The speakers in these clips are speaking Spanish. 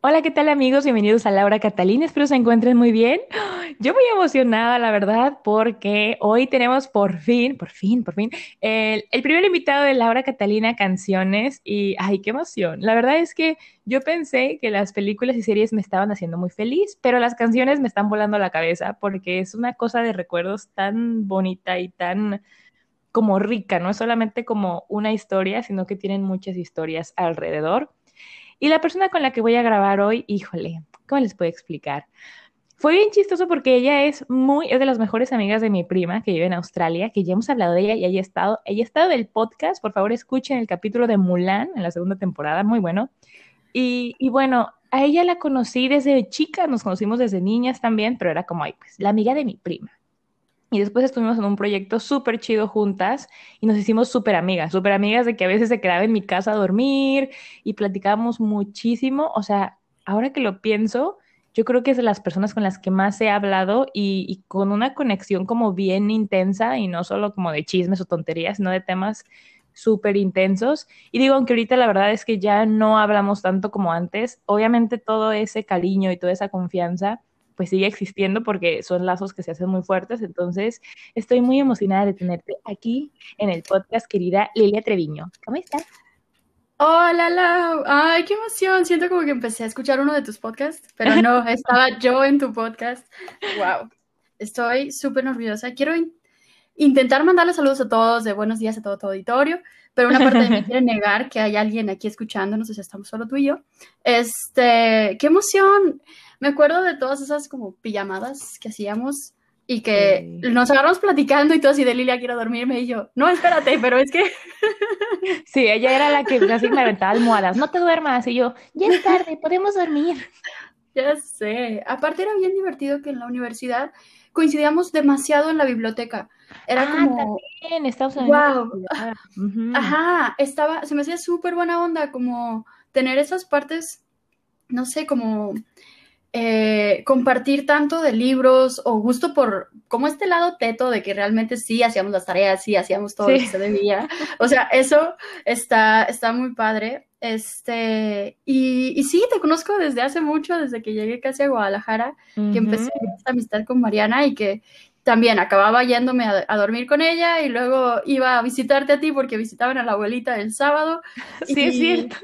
Hola, ¿qué tal amigos? Bienvenidos a Laura Catalina, espero se encuentren muy bien. Yo muy emocionada, la verdad, porque hoy tenemos por fin, por fin, por fin, el, primer invitado de Laura Catalina Canciones y, ay, qué emoción. La verdad es que yo pensé que las películas y series me estaban haciendo muy feliz, pero las canciones me están volando la cabeza porque es una cosa de recuerdos tan bonita y tan como rica, no es solamente como una historia, sino que tienen muchas historias alrededor. Y la persona con la que voy a grabar hoy, híjole, ¿cómo les puedo explicar? Fue bien chistoso porque ella es muy, es de las mejores amigas de mi prima que vive en Australia, que ya hemos hablado de ella y ella ha estado, ella ha estado del podcast, por favor escuchen el capítulo de Mulan en la segunda temporada, muy bueno. Y, y bueno, a ella la conocí desde chica, nos conocimos desde niñas también, pero era como, ay, pues, la amiga de mi prima. Y después estuvimos en un proyecto súper chido juntas y nos hicimos súper amigas, súper amigas de que a veces se quedaba en mi casa a dormir y platicábamos muchísimo. O sea, ahora que lo pienso, yo creo que es de las personas con las que más he hablado y, con una conexión como bien intensa y no solo como de chismes o tonterías, sino de temas súper intensos. Y digo, aunque ahorita la verdad es que ya no hablamos tanto como antes, obviamente todo ese cariño y toda esa confianza pues sigue existiendo porque son lazos que se hacen muy fuertes. Entonces, estoy muy emocionada de tenerte aquí en el podcast, querida Lilia Treviño. ¿Cómo estás? Hola, Lau. Ay, qué emoción. Siento como que empecé a escuchar uno de tus podcasts, pero no, estaba yo en tu podcast. Wow. Estoy súper nerviosa. Quiero intentar mandarle saludos a todos, de buenos días a todo tu auditorio, pero una parte de mí quiere negar que hay alguien aquí escuchándonos, o sea, estamos solo tú y yo. Este, qué emoción. Me acuerdo de todas esas como pijamadas que hacíamos y que nos agarramos platicando y todo así de Lilia, quiero dormirme y yo, no, espérate, pero es que... sí, ella era la que así me aventaba almohadas, no te duermas y yo, ya es tarde, podemos dormir. Ya sé, aparte era bien divertido que en la universidad coincidíamos demasiado en la biblioteca. Era ah, como... También, Estados Wow. Ajá, estaba, se me hacía súper buena onda como tener esas partes, no sé, como eh, compartir tanto de libros o gusto por como este lado teto de que realmente sí hacíamos las tareas, sí hacíamos todo lo que se debía. O sea, eso está, está muy padre. Este, y, y, sí, te conozco desde hace mucho, desde que llegué casi a Guadalajara, que empecé esta amistad con Mariana y que también acababa yéndome a, dormir con ella y luego iba a visitarte a ti porque visitaban a la abuelita el sábado. Sí, es cierto.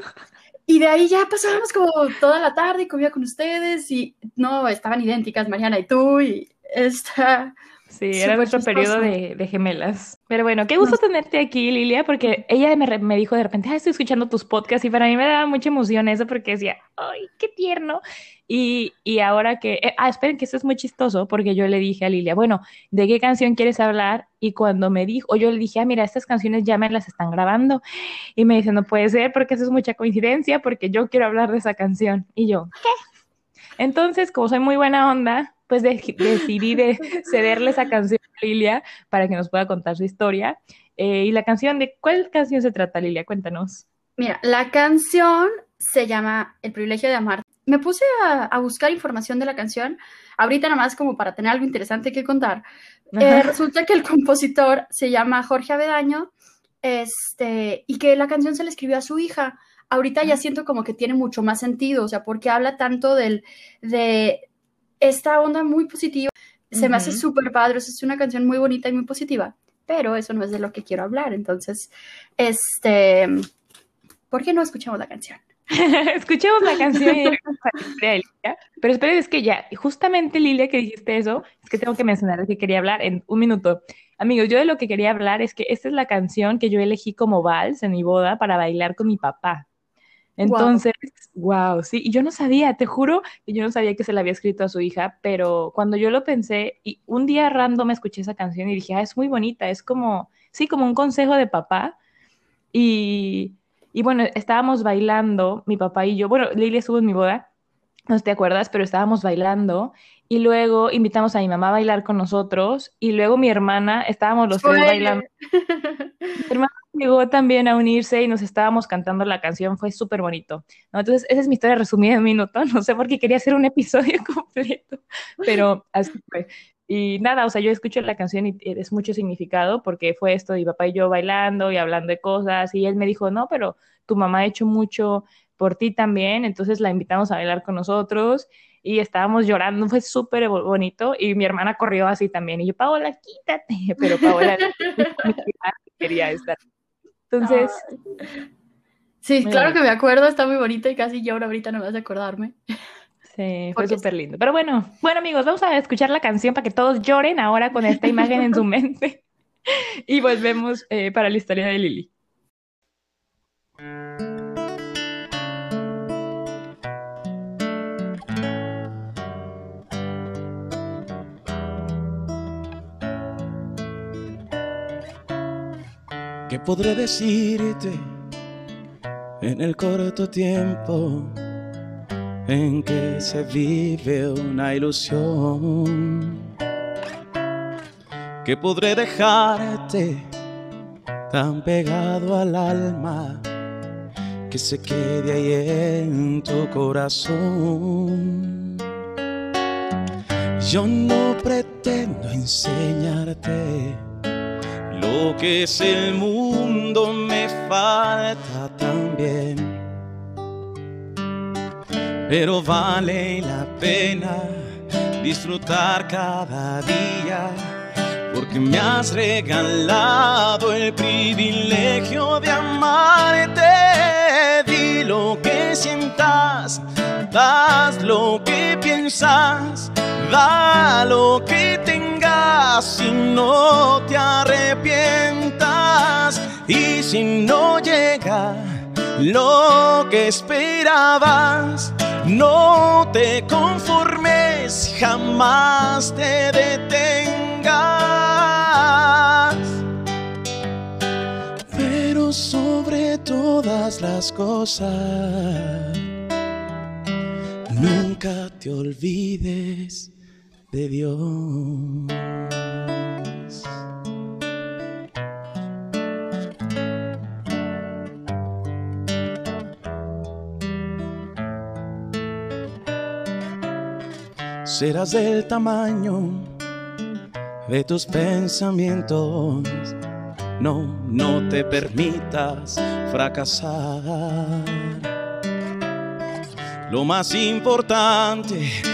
Y de ahí ya pasábamos como toda la tarde, comía con ustedes y no, estaban idénticas Mariana y tú y esta... Sí, era nuestro periodo de, gemelas. Pero bueno, qué gusto tenerte aquí, Lilia, porque ella me, me dijo de repente, estoy escuchando tus podcasts y para mí me daba mucha emoción eso porque decía, ay, qué tierno. Y, y ahora que, eh, ah, esperen que esto es muy chistoso porque yo le dije a Lilia, bueno, ¿de qué canción quieres hablar? Y cuando me dijo, o yo le dije, ah, mira, estas canciones ya me las están grabando. Y me dice, no puede ser porque eso es mucha coincidencia porque yo quiero hablar de esa canción. Y yo, ¿qué? Entonces, como soy muy buena onda, pues decidí de cederle esa canción a Lilia para que nos pueda contar su historia. Eh, y la canción, ¿de cuál canción se trata, Lilia? Cuéntanos. Mira, la canción se llama El privilegio de amar me puse a, buscar información de la canción, ahorita nada más como para tener algo interesante que contar. Eh, resulta que el compositor se llama Jorge Avedaño, este, y que la canción se le escribió a su hija. Ahorita ya siento como que tiene mucho más sentido, o sea, porque habla tanto del, de esta onda muy positiva. Se me hace súper padre, es una canción muy bonita y muy positiva, pero eso no es de lo que quiero hablar. Entonces, este, ¿por qué no escuchamos la canción? Escuchemos la canción pero esperen, es que ya, justamente Lilia que dijiste eso, es que tengo que mencionar de que quería hablar en un minuto. Amigos, yo de lo que quería hablar es que esta es la canción que yo elegí como vals en mi boda para bailar con mi papá. Entonces, wow. sí, y yo no sabía, te juro que yo no sabía que se la había escrito a su hija, pero cuando yo lo pensé, y un día random escuché esa canción y dije, ah, es muy bonita, es como, sí, como un consejo de papá. Y, Y bueno, estábamos bailando, mi papá y yo, bueno, Lili estuvo en mi boda, no te acuerdas, pero estábamos bailando y luego invitamos a mi mamá a bailar con nosotros y luego mi hermana, estábamos los tres bailando. mi hermana llegó también a unirse y nos estábamos cantando la canción, fue súper bonito. Entonces, esa es mi historia resumida en un minuto, no sé por qué quería hacer un episodio completo, pero así fue. Y nada, o sea, yo escucho la canción y es mucho significado porque fue esto, y papá y yo bailando y hablando de cosas, y él me dijo, no, pero tu mamá ha hecho mucho por ti también, entonces la invitamos a bailar con nosotros y estábamos llorando, fue súper bonito y mi hermana corrió así también y yo, Paola, quítate, pero Paola quería estar. Entonces... Sí, claro que me acuerdo, está muy bonita y casi lloro ahorita, no me vas a acordarme. Sí, fue súper lindo. Pero bueno, bueno amigos, vamos a escuchar la canción para que todos lloren ahora con esta imagen en su mente. y volvemos eh, para la historia de Lili. ¿Qué podré decirte en el corto tiempo? en que se vive una ilusión. Que podré dejarte tan pegado al alma que se quede ahí en tu corazón. Yo no pretendo enseñarte lo que es el mundo, me falta también pero vale la pena disfrutar cada día, porque me has regalado el privilegio de amarte. Di lo que sientas, das lo que piensas, da lo que tengas y no te arrepientas. Y si no llega lo que esperabas, no te conformes, jamás te detengas. Pero sobre todas las cosas, nunca te olvides de Dios. serás del tamaño de tus pensamientos. No, no te permitas fracasar. Lo más importante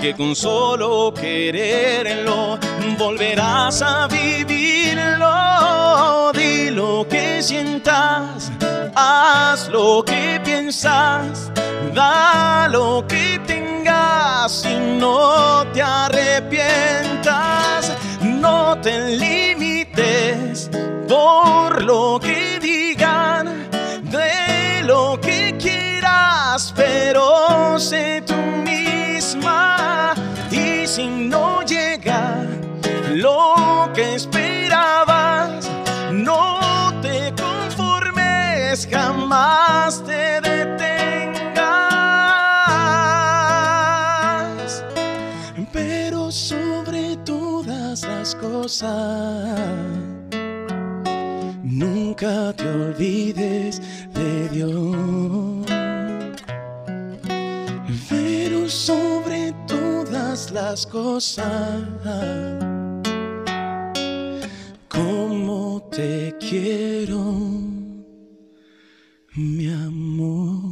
que con solo quererlo volverás a vivirlo. Di lo que sientas, haz lo que piensas, da lo que te si no te arrepientas, no te limites por lo que digan, de lo que quieras, pero sé tú y si no llega lo que esperabas, no te conformes jamás te Nunca te olvides de Dios. Las cosas, como te quiero, mi amor.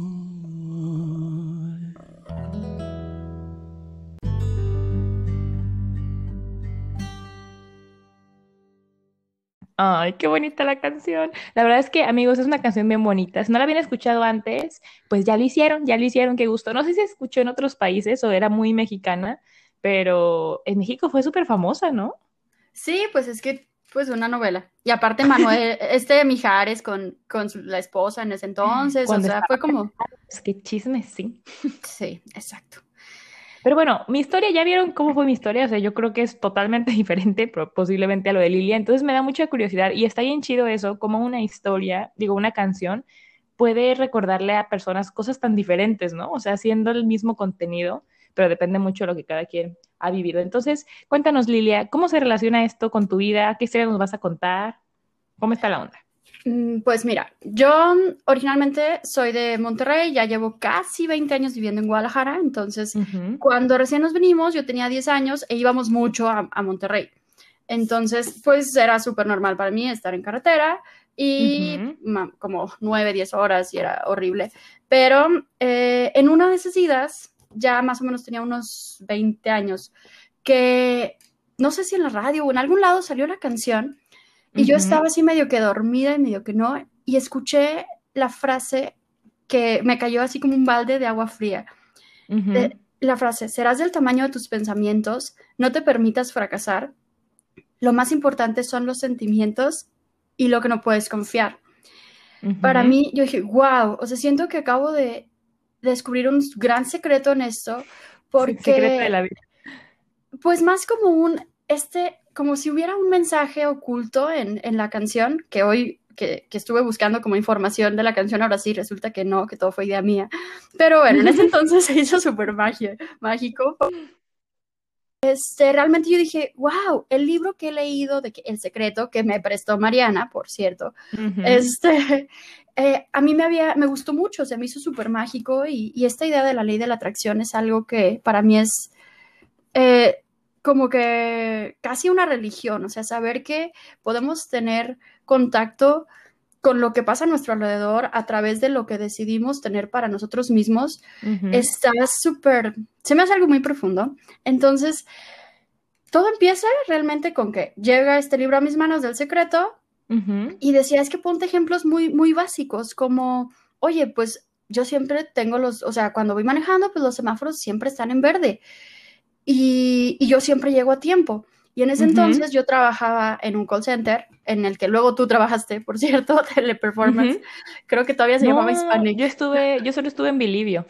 Ay, qué bonita la canción. La verdad es que, amigos, es una canción bien bonita. Si no la habían escuchado antes, pues ya lo hicieron, ya lo hicieron, qué gusto. No sé si se escuchó en otros países o era muy mexicana, pero en México fue súper famosa, ¿no? Sí, pues es que pues una novela. Y aparte Manuel, este Mijares con, con la esposa en ese entonces, o sea, fue como... Es que chisme, sí. Sí, exacto. Pero bueno, mi historia, ya vieron cómo fue mi historia, o sea, yo creo que es totalmente diferente, posiblemente a lo de Lilia, entonces me da mucha curiosidad y está bien chido eso, como una historia, digo, una canción puede recordarle a personas cosas tan diferentes, ¿no? O sea, haciendo el mismo contenido, pero depende mucho de lo que cada quien ha vivido. Entonces, cuéntanos, Lilia, ¿cómo se relaciona esto con tu vida? ¿Qué historia nos vas a contar? ¿Cómo está la onda? Mm, pues mira, yo originalmente soy de Monterrey, ya llevo casi 20 años viviendo en Guadalajara, entonces cuando recién nos venimos, yo tenía 10 años e íbamos mucho a, Monterrey. Entonces, pues era súper normal para mí estar en carretera y como 9, 10 horas y era horrible. Pero eh, en una de esas idas, ya más o menos tenía unos 20 años, que no sé si en la radio o en algún lado salió la canción y yo estaba así medio que dormida y medio que no, y escuché la frase que me cayó así como un balde de agua fría. la frase, serás del tamaño de tus pensamientos, no te permitas fracasar. Lo más importante son los sentimientos y lo que no puedes confiar. Para mí, yo dije, wow, o sea, siento que acabo de, descubrir un gran secreto en esto, porque... secreto de la vida. Pues más como un, este, como si hubiera un mensaje oculto en, en la canción, que hoy que, que, estuve buscando como información de la canción, ahora sí resulta que no, que todo fue idea mía. Pero bueno, en ese entonces se hizo súper mágico. Este, realmente yo dije, wow, el libro que he leído de El Secreto, que me prestó Mariana, por cierto, este, eh, a mí me, había, me gustó mucho, se me hizo súper mágico y, y, esta idea de la ley de la atracción es algo que para mí es eh, como que casi una religión, o sea, saber que podemos tener contacto con lo que pasa a nuestro alrededor a través de lo que decidimos tener para nosotros mismos, está súper, se me hace algo muy profundo. Entonces, todo empieza realmente con que llega este libro a mis manos del secreto y decía, es que ponte ejemplos muy, muy básicos, como, oye, pues yo siempre tengo los, o sea, cuando voy manejando, pues los semáforos siempre están en verde y, y yo siempre llego a tiempo. Y en ese entonces yo trabajaba en un call center, en el que luego tú trabajajaste, por cierto, Teleperformance. Creo que todavía se llamaba Hispanic. Yo estuve, yo solo estuve en Bilivio.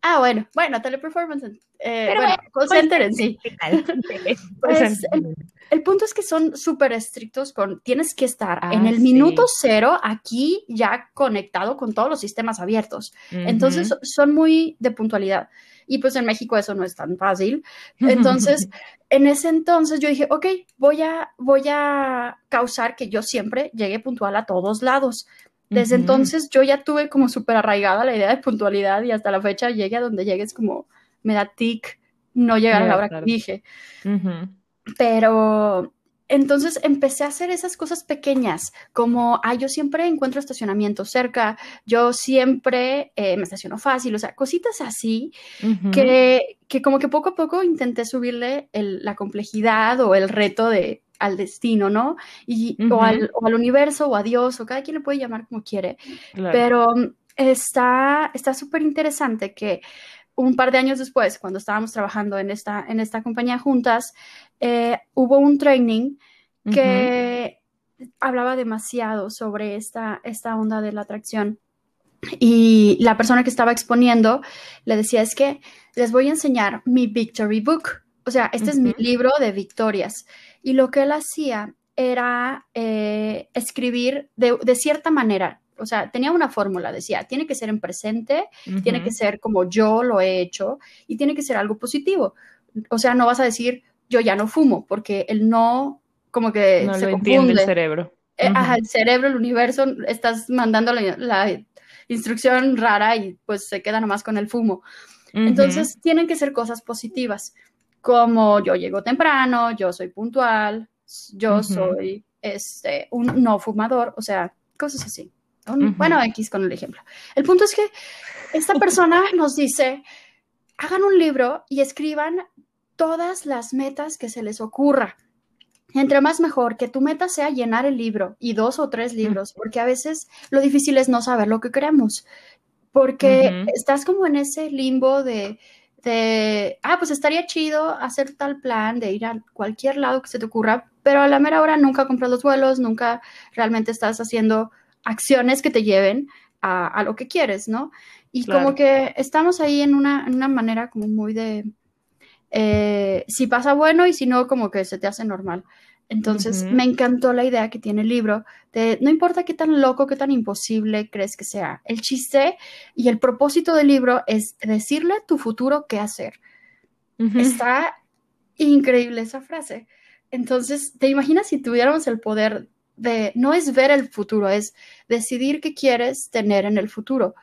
Ah, bueno, bueno, Teleperformance, eh, bueno, call center en sí. pues, el, punto es que son súper estrictos con, tienes que estar en ah, el minuto cero aquí ya conectado con todos los sistemas abiertos. Entonces son muy de puntualidad. Y pues en México eso no es tan fácil. Entonces, en ese entonces yo dije, ok, voy a, voy a causar que yo siempre llegue puntual a todos lados. Desde entonces yo ya tuve como súper arraigada la idea de puntualidad y hasta la fecha llegue a donde llegues como me da tic no llegar a la hora que dije. Pero entonces empecé a hacer esas cosas pequeñas, como, ah, yo siempre encuentro estacionamiento cerca, yo siempre eh, me estaciono fácil, o sea, cositas así que, que, como que poco a poco intenté subirle la complejidad o el reto de, al destino, ¿no? Y, o, al, universo o a Dios, o cada quien le puede llamar como quiere. Pero está súper interesante que un par de años después, cuando estábamos trabajando en esta, en esta compañía juntas, eh, hubo un training que hablaba demasiado sobre esta, esta onda de la atracción. Y la persona que estaba exponiendo le decía, es que les voy a enseñar mi Victory Book. O sea, este es mi libro de victorias. Y lo que él hacía era eh, escribir de, de, cierta manera, o sea, tenía una fórmula, decía, tiene que ser en presente, tiene que ser como yo lo he hecho y tiene que ser algo positivo. O sea, no vas a decir, yo ya no fumo, porque el no, como que no se lo entiende el cerebro. Ajá, el cerebro, el universo, estás mandando la, instrucción rara y pues se queda nomás con el fumo. Entonces, tienen que ser cosas positivas, como yo llego temprano, yo soy puntual, yo soy este, un no fumador, o sea, cosas así. Bueno, X con el ejemplo. El punto es que esta persona nos dice, hagan un libro y escriban todas las metas que se les ocurra. entre más mejor, que tu meta sea llenar el libro y dos o tres libros, porque a veces lo difícil es no saber lo que queremos, porque estás como en ese limbo de, de, ah, pues estaría chido hacer tal plan, de ir a cualquier lado que se te ocurra, pero a la mera hora nunca compras los vuelos, nunca realmente estás haciendo acciones que te lleven a, lo que quieres, ¿no? Y como que estamos ahí en una, en una manera como muy de, eh, si pasa bueno y si no, como que se te hace normal. Entonces, me encantó la idea que tiene el libro de no importa qué tan loco, qué tan imposible crees que sea. El chiste y el propósito del libro es decirle a tu futuro qué hacer. Está increíble esa frase. Entonces, ¿te imaginas si tuviéramos el poder de, no es ver el futuro, es decidir qué quieres tener en el futuro?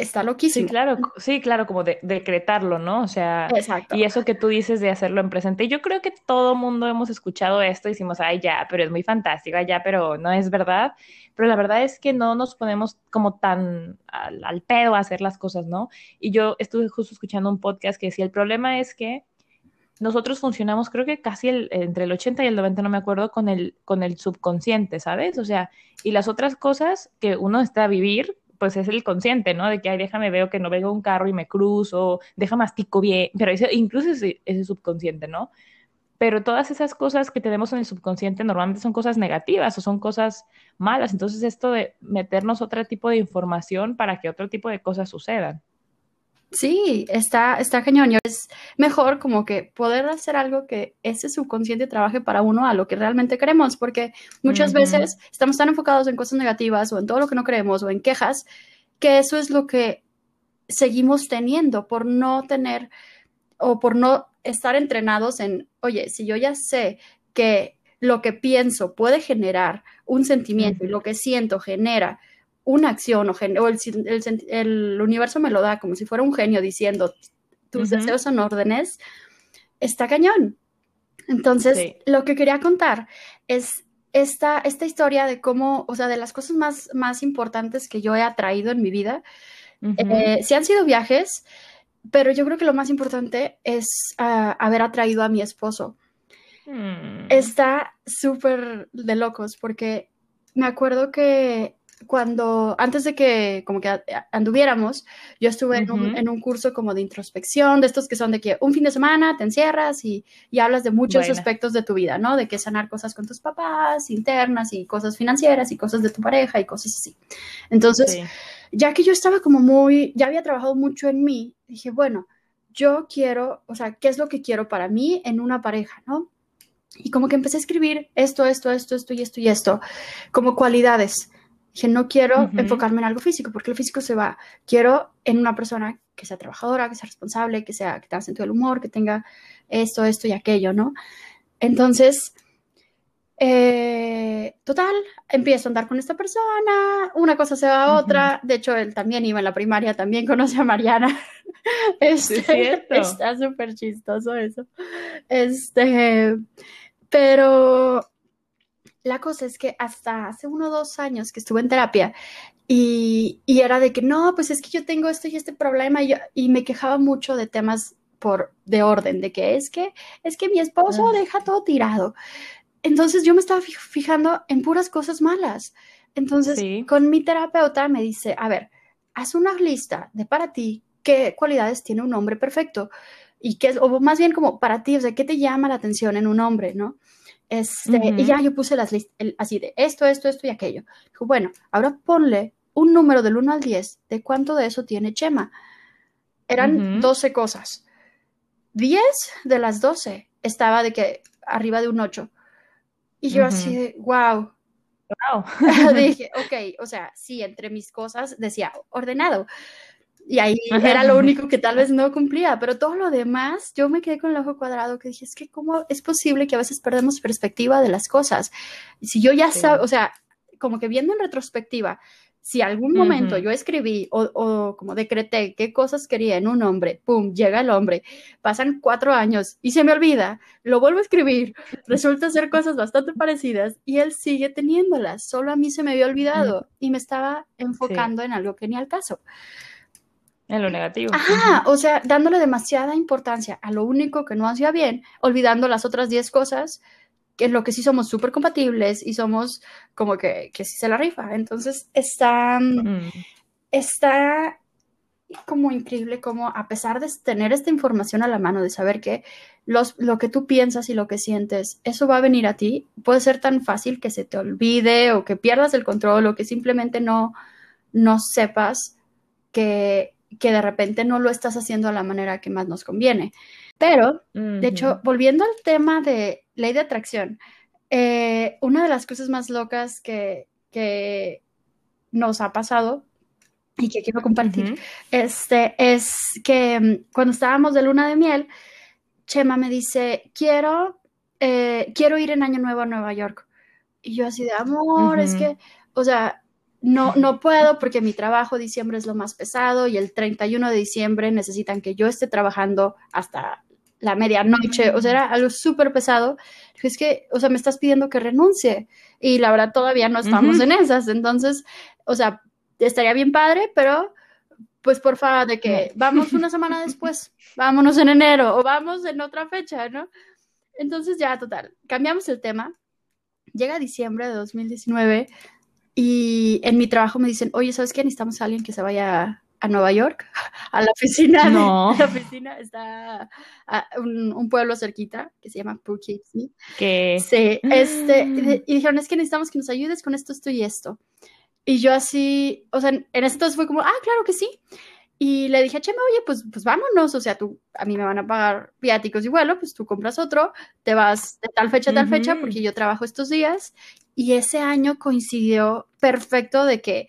está loquísimo. Sí, claro, sí, claro, como de, decretarlo, ¿no? O sea, Exacto. y eso que tú dices de hacerlo en presente. Yo creo que todo mundo hemos escuchado esto y decimos, ay, ya, pero es muy fantástico, ay, ya, pero no es verdad. Pero la verdad es que no nos ponemos como tan al, pedo a hacer las cosas, ¿no? Y yo estuve justo escuchando un podcast que decía, el problema es que nosotros funcionamos, creo que casi entre el 80 y el 90, no me acuerdo, con el, con el subconsciente, ¿sabes? O sea, y las otras cosas que uno está a vivir, pues es el consciente, ¿no? De que, ay, déjame veo que no venga un carro y me cruzo, deja mastico bien, pero incluso ese, ese subconsciente, ¿no? Pero todas esas cosas que tenemos en el subconsciente normalmente son cosas negativas o son cosas malas. Entonces esto de meternos otro tipo de información para que otro tipo de cosas sucedan. Sí, está, está cañón. Es mejor como que poder hacer algo que ese subconsciente trabaje para uno a lo que realmente queremos, porque muchas veces estamos tan enfocados en cosas negativas o en todo lo que no queremos o en quejas, que eso es lo que seguimos teniendo por no tener o por no estar entrenados en, oye, si yo ya sé que lo que pienso puede generar un sentimiento y lo que siento genera una acción o, el, universo me lo da como si fuera un genio diciendo tus deseos son órdenes, está cañón. Entonces, lo que quería contar es esta, esta historia de cómo, o sea, de las cosas más, más importantes que yo he atraído en mi vida. Eh, sí han sido viajes, pero yo creo que lo más importante es ah, haber atraído a mi esposo. Hmm. Está súper de locos porque me acuerdo que cuando, antes de que como que anduviéramos, yo estuve en, un, curso como de introspección, de estos que son de que un fin de semana te encierras y, hablas de muchos aspectos de tu vida, ¿no? De que sanar cosas con tus papás, internas y cosas financieras y cosas de tu pareja y cosas así. Entonces, ya que yo estaba como muy, ya había trabajado mucho en mí, dije, bueno, yo quiero, o sea, ¿qué es lo que quiero para mí en una pareja, ¿no? Y como que empecé a escribir esto, esto, esto, esto y esto y esto, como cualidades Dije, no quiero enfocarme en algo físico, porque el físico se va. Quiero en una persona que sea trabajadora, que sea responsable, que, sea, que tenga sentido del humor, que tenga esto, esto y aquello, ¿no? Entonces, eh, total, empiezo a andar con esta persona, una cosa se va a otra. De hecho, él también iba en la primaria, también conoce a Mariana. Este, está súper chistoso eso. Este, pero la cosa es que hasta hace uno o dos años que estuve en terapia y, era de que no, pues es que yo tengo esto y este problema y, y, me quejaba mucho de temas por de orden, de que es que es que mi esposo ah. deja todo tirado. Entonces yo me estaba fijando en puras cosas malas. Entonces con mi terapeuta me dice, a ver, haz una lista de para ti qué cualidades tiene un hombre perfecto y qué es, o más bien como para ti, o sea, qué te llama la atención en un hombre, ¿no? Este, Y ya yo puse las listas, así de esto, esto, esto y aquello. Dijo, bueno, ahora ponle un número del 1 al 10 de cuánto de eso tiene Chema. Eran 12 cosas. 10 de las 12 estaba de que arriba de un 8. Y yo así de, wow. Wow. Dije, ok, o sea, sí, entre mis cosas decía ordenado. Y ahí era lo único que tal vez no cumplía, pero todo lo demás, yo me quedé con el ojo cuadrado que dije, es que cómo es posible que a veces perdemos perspectiva de las cosas. Si yo ya sabía, o sea, como que viendo en retrospectiva, si algún momento yo escribí o, o, como decreté qué cosas quería en un hombre, ¡pum!, llega el hombre, pasan cuatro años y se me olvida, lo vuelvo a escribir, resulta ser cosas bastante parecidas y él sigue teniéndolas, solo a mí se me había olvidado y me estaba enfocando en algo que ni al caso. En lo negativo. Ajá, o sea, dándole demasiada importancia a lo único que no hacía bien, olvidando las otras 10 cosas que en lo que sí somos súper compatibles y somos como que, que sí se la rifa. Entonces está, mm. está como increíble como a pesar de tener esta información a la mano, de saber que los, lo que tú piensas y lo que sientes, eso va a venir a ti, puede ser tan fácil que se te olvide o que pierdas el control o que simplemente no, no sepas que, que de repente no lo estás haciendo a la manera que más nos conviene. Pero, de hecho, volviendo al tema de ley de atracción, eh, una de las cosas más locas que, que nos ha pasado y que quiero compartir, este, es que mm, cuando estábamos de luna de miel, Chema me dice, quiero, eh, quiero ir en Año Nuevo a Nueva York. Y yo así de, amor, es que, o sea, no, no puedo porque mi trabajo diciembre es lo más pesado y el 31 de diciembre necesitan que yo esté trabajando hasta la medianoche, o sea, era algo súper pesado. Es que, o sea, me estás pidiendo que renuncie y la verdad todavía no estamos en esas. Entonces, o sea, estaría bien padre, pero pues por favor, de que vamos una semana después, vámonos en enero o vamos en otra fecha, ¿no? Entonces ya, total, cambiamos el tema. Llega diciembre de 2019 y en mi trabajo me dicen, oye, ¿sabes qué? Necesitamos a alguien que se vaya a Nueva York, a la oficina. No. la oficina está a un, pueblo cerquita que se llama Poughkeepsie. Que sí, este, y dijeron, es que necesitamos que nos ayudes con esto, esto y esto. Y yo así, o sea, en ese entonces fue como, ah, claro que sí. Y le dije a Chema, oye, pues, pues vámonos, o sea, tú, a mí me van a pagar viáticos y vuelo, pues tú compras otro, te vas de tal fecha a tal fecha, porque yo trabajo estos días. Y ese año coincidió perfecto de que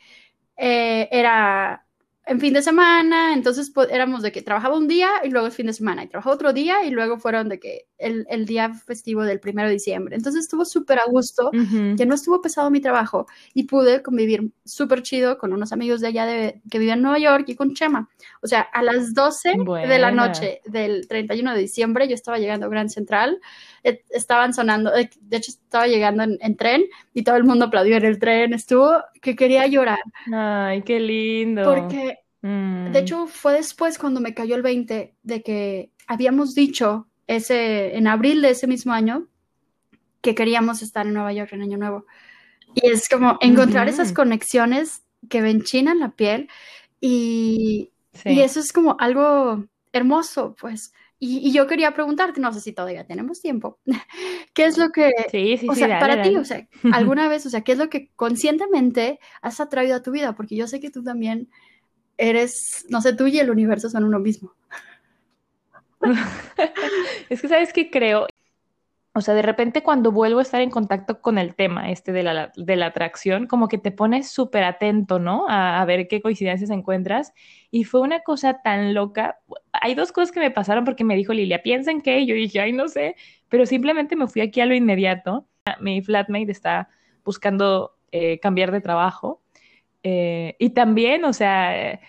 eh, era en fin de semana, entonces pues, éramos de que trabajaba un día y luego el fin de semana, y trabajaba otro día y luego fueron de que el, el día festivo del primero de diciembre. Entonces estuvo súper a gusto, que no estuvo pesado mi trabajo y pude convivir súper chido con unos amigos de allá de, que vivían en Nueva York y con Chema. O sea, a las 12 de la noche del 31 de diciembre yo estaba llegando a Grand Central, estaban sonando, de, hecho estaba llegando en, en, tren y todo el mundo aplaudió en el tren, estuvo que quería llorar. Ay, qué lindo. Porque de mm. hecho, fue después cuando me cayó el 20 de que habíamos dicho ese, en abril de ese mismo año que queríamos estar en Nueva York en Año Nuevo. Y es como encontrar esas conexiones que venchinan la piel y, y, eso es como algo hermoso, pues. Y, yo quería preguntarte, no sé si todavía tenemos tiempo, ¿qué es lo que, sí, sí, o sea, para ti, o sea, alguna vez, o sea, qué es lo que conscientemente has atraído a tu vida? Porque yo sé que tú también eres, no sé, tú y el universo son uno mismo. es que, ¿sabes qué creo? O sea, de repente cuando vuelvo a estar en contacto con el tema este de la, de la atracción, como que te pones súper atento, ¿no? A, ver qué coincidencias encuentras. Y fue una cosa tan loca. Hay dos cosas que me pasaron porque me dijo Lilia, piensa en qué. Y yo dije, ay, no sé. Pero simplemente me fui aquí a lo inmediato. Mi flatmate está buscando eh, cambiar de trabajo eh, y también, o sea,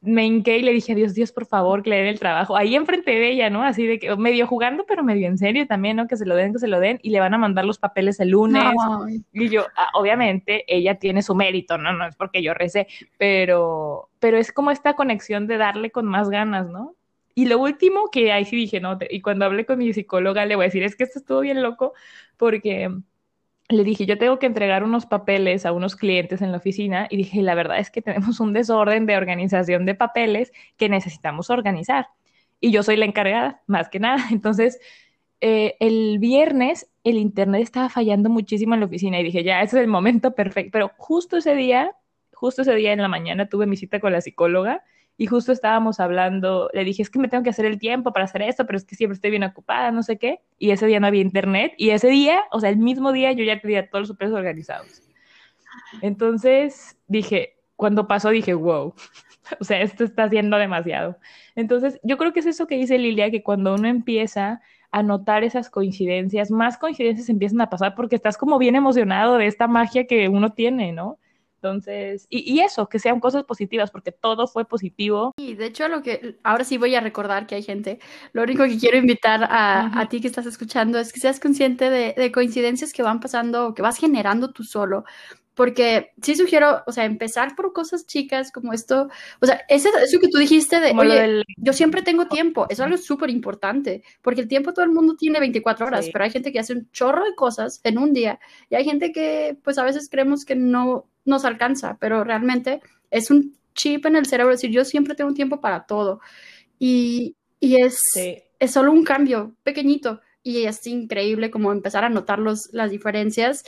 me hinqué y le dije a Dios, Dios, por favor, que le den el trabajo. Ahí enfrente de ella, ¿no? Así de que medio jugando, pero medio en serio también, ¿no? Que se lo den, que se lo den y le van a mandar los papeles el lunes. Y yo, ah, obviamente, ella tiene su mérito, ¿no? No es porque yo recé, pero, pero es como esta conexión de darle con más ganas, ¿no? Y lo último que ahí sí dije, no, y cuando hablé con mi psicóloga le voy a decir, es que esto estuvo bien loco porque le dije, yo tengo que entregar unos papeles a unos clientes en la oficina y dije, la verdad es que tenemos un desorden de organización de papeles que necesitamos organizar. Y yo soy la encargada, más que nada. Entonces, eh, el viernes el internet estaba fallando muchísimo en la oficina y dije, ya, ese es el momento perfecto. Pero justo ese día, justo ese día en la mañana tuve mi cita con la psicóloga y justo estábamos hablando, le dije, es que me tengo que hacer el tiempo para hacer esto, pero es que siempre estoy bien ocupada, no sé qué, y ese día no había internet, y ese día, o sea, el mismo día yo ya tenía todos los superes organizados. Entonces dije, cuando pasó dije, wow, o sea, esto está haciendo demasiado. Entonces, yo creo que es eso que dice Lilia, que cuando uno empieza a notar esas coincidencias, más coincidencias empiezan a pasar porque estás como bien emocionado de esta magia que uno tiene, ¿no? Entonces, y, eso, que sean cosas positivas, porque todo fue positivo. Y de hecho, lo que ahora sí voy a recordar que hay gente, lo único que quiero invitar a, a ti que estás escuchando es que seas consciente de, de, coincidencias que van pasando o que vas generando tú solo, porque sí sugiero, o sea, empezar por cosas chicas como esto, o sea, eso, eso que tú dijiste de, oye, yo siempre tengo tiempo, eso es algo súper importante, porque el tiempo todo el mundo tiene 24 horas, pero hay gente que hace un chorro de cosas en un día y hay gente que pues a veces creemos que no nos alcanza, pero realmente es un chip en el cerebro decir, yo siempre tengo tiempo para todo. Y, y es, es solo un cambio pequeñito y es increíble como empezar a notar los, las diferencias.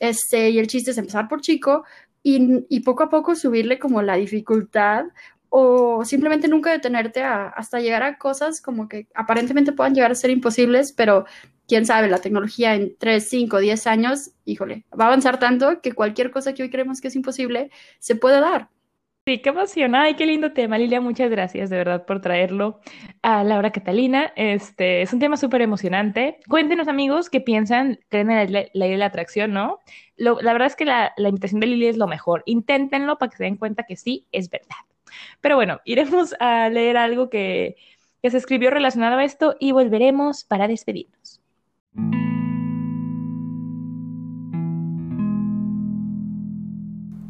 Este, y el chiste es empezar por chico y, y, poco a poco subirle como la dificultad o simplemente nunca detenerte hasta llegar a cosas como que aparentemente puedan llegar a ser imposibles, pero quién sabe, la tecnología en 3, 5, 10 años, híjole, va a avanzar tanto que cualquier cosa que hoy creemos que es imposible se puede dar. Sí, qué emoción. Ay, qué lindo tema, Lilia. Muchas gracias de verdad por traerlo a Laura Catalina. Este es un tema súper emocionante. Cuéntenos, amigos, qué piensan, creen en la, ley de la atracción, ¿no? la verdad es que la, invitación de Lilia es lo mejor. Inténtenlo para que se den cuenta que sí, es verdad. Pero bueno, iremos a leer algo que, que se escribió relacionado a esto y volveremos para despedirnos.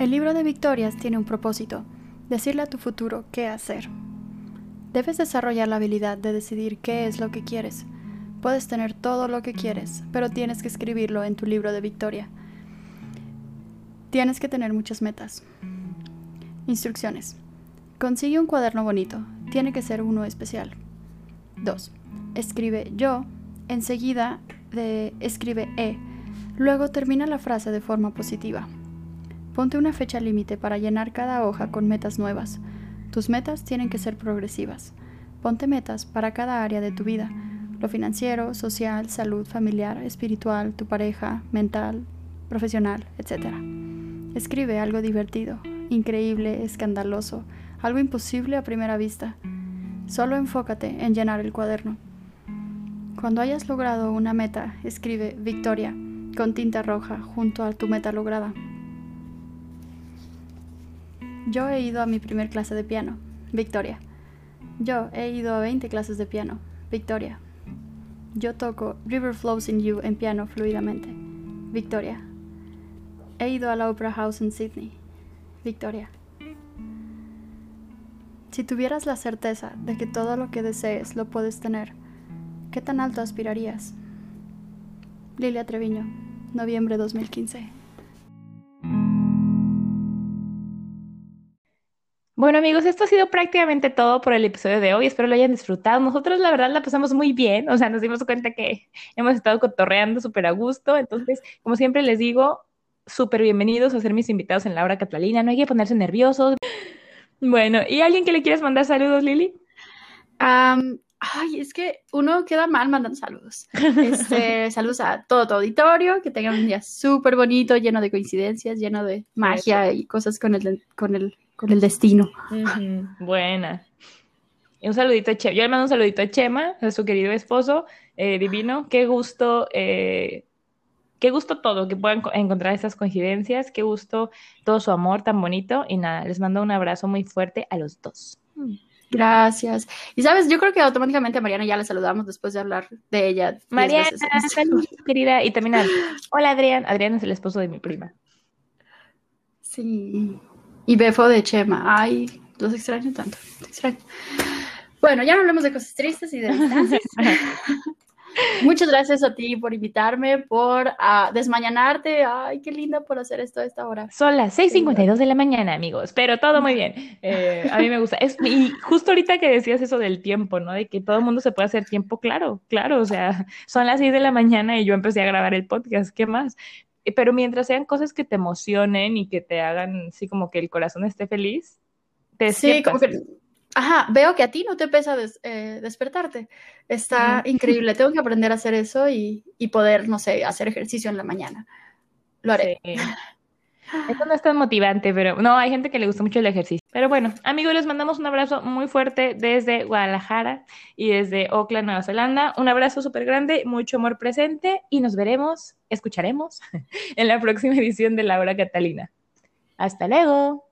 El libro de victorias tiene un propósito, decirle a tu futuro qué hacer. Debes desarrollar la habilidad de decidir qué es lo que quieres. Puedes tener todo lo que quieres, pero tienes que escribirlo en tu libro de victoria. Tienes que tener muchas metas. Instrucciones. Consigue un cuaderno bonito. Tiene que ser uno especial. 2. Escribe yo. Enseguida de escribe E. Luego termina la frase de forma positiva. Ponte una fecha límite para llenar cada hoja con metas nuevas. Tus metas tienen que ser progresivas. Ponte metas para cada área de tu vida, lo financiero, social, salud, familiar, espiritual, tu pareja, mental, profesional, etc. Escribe algo divertido, increíble, escandaloso, algo imposible a primera vista. Solo enfócate en llenar el cuaderno. Cuando hayas logrado una meta, escribe Victoria con tinta roja junto a tu meta lograda. Yo he ido a mi primer clase de piano. Victoria. Yo he ido a 20 clases de piano. Victoria. Yo toco River Flows in You en piano fluidamente. Victoria. He ido a la Opera House en Sydney. Victoria. Si tuvieras la certeza de que todo lo que desees lo puedes tener, ¿qué tan alto aspirarías? Lilia Treviño, noviembre 2015. Bueno amigos, esto ha sido prácticamente todo por el episodio de hoy. Espero lo hayan disfrutado. Nosotros la verdad la pasamos muy bien. O sea, nos dimos cuenta que hemos estado cotorreando súper a gusto. Entonces, como siempre les digo, súper bienvenidos a ser mis invitados en la hora Catalina. No hay que ponerse nerviosos. Bueno, ¿y alguien que le quieras mandar saludos, Lili? Ay, es que uno queda mal mandando saludos. Este, saludos a todo tu auditorio, que tengan un día súper bonito, lleno de coincidencias, lleno de magia y cosas con el, con el con el destino. Buena. Un saludito a Chema. Yo le mando un saludito a Chema, a su querido esposo eh, divino. Qué gusto, eh, qué gusto todo, que puedan encontrar estas coincidencias. Qué gusto todo su amor tan bonito. Y nada, les mando un abrazo muy fuerte a los dos. Gracias. Y sabes, yo creo que automáticamente a Mariana ya le saludamos después de hablar de ella. Mariana, saludos, querida. Y también a, hola Adrián. Adrián es el esposo de mi prima. Sí. Y Befo de Chema. Ay, los extraño tanto. Extraño. Bueno, ya no hablemos de cosas tristes y de distancias. Muchas gracias a ti por invitarme, por uh, desmañanarte. Ay, qué linda por hacer esto a esta hora. Son las 6:52 de la mañana, amigos, pero todo muy bien. Eh, a mí me gusta. Es, y justo ahorita que decías eso del tiempo, ¿no? De que todo el mundo se puede hacer tiempo, claro, claro. O sea, son las 6 de la mañana y yo empecé a grabar el podcast. ¿Qué más? Eh, pero mientras sean cosas que te emocionen y que te hagan así como que el corazón esté feliz, te Sí, como que, ajá, veo que a ti no te pesa eh, despertarte. Está increíble. Tengo que aprender a hacer eso y, y, poder, no sé, hacer ejercicio en la mañana. Lo haré. Sí. Esto no es tan motivante, pero no, hay gente que le gusta mucho el ejercicio. Pero bueno, amigos, les mandamos un abrazo muy fuerte desde Guadalajara y desde Auckland, Nueva Zelanda. Un abrazo súper grande, mucho amor presente y nos veremos, escucharemos en la próxima edición de La Hora Catalina. Hasta luego.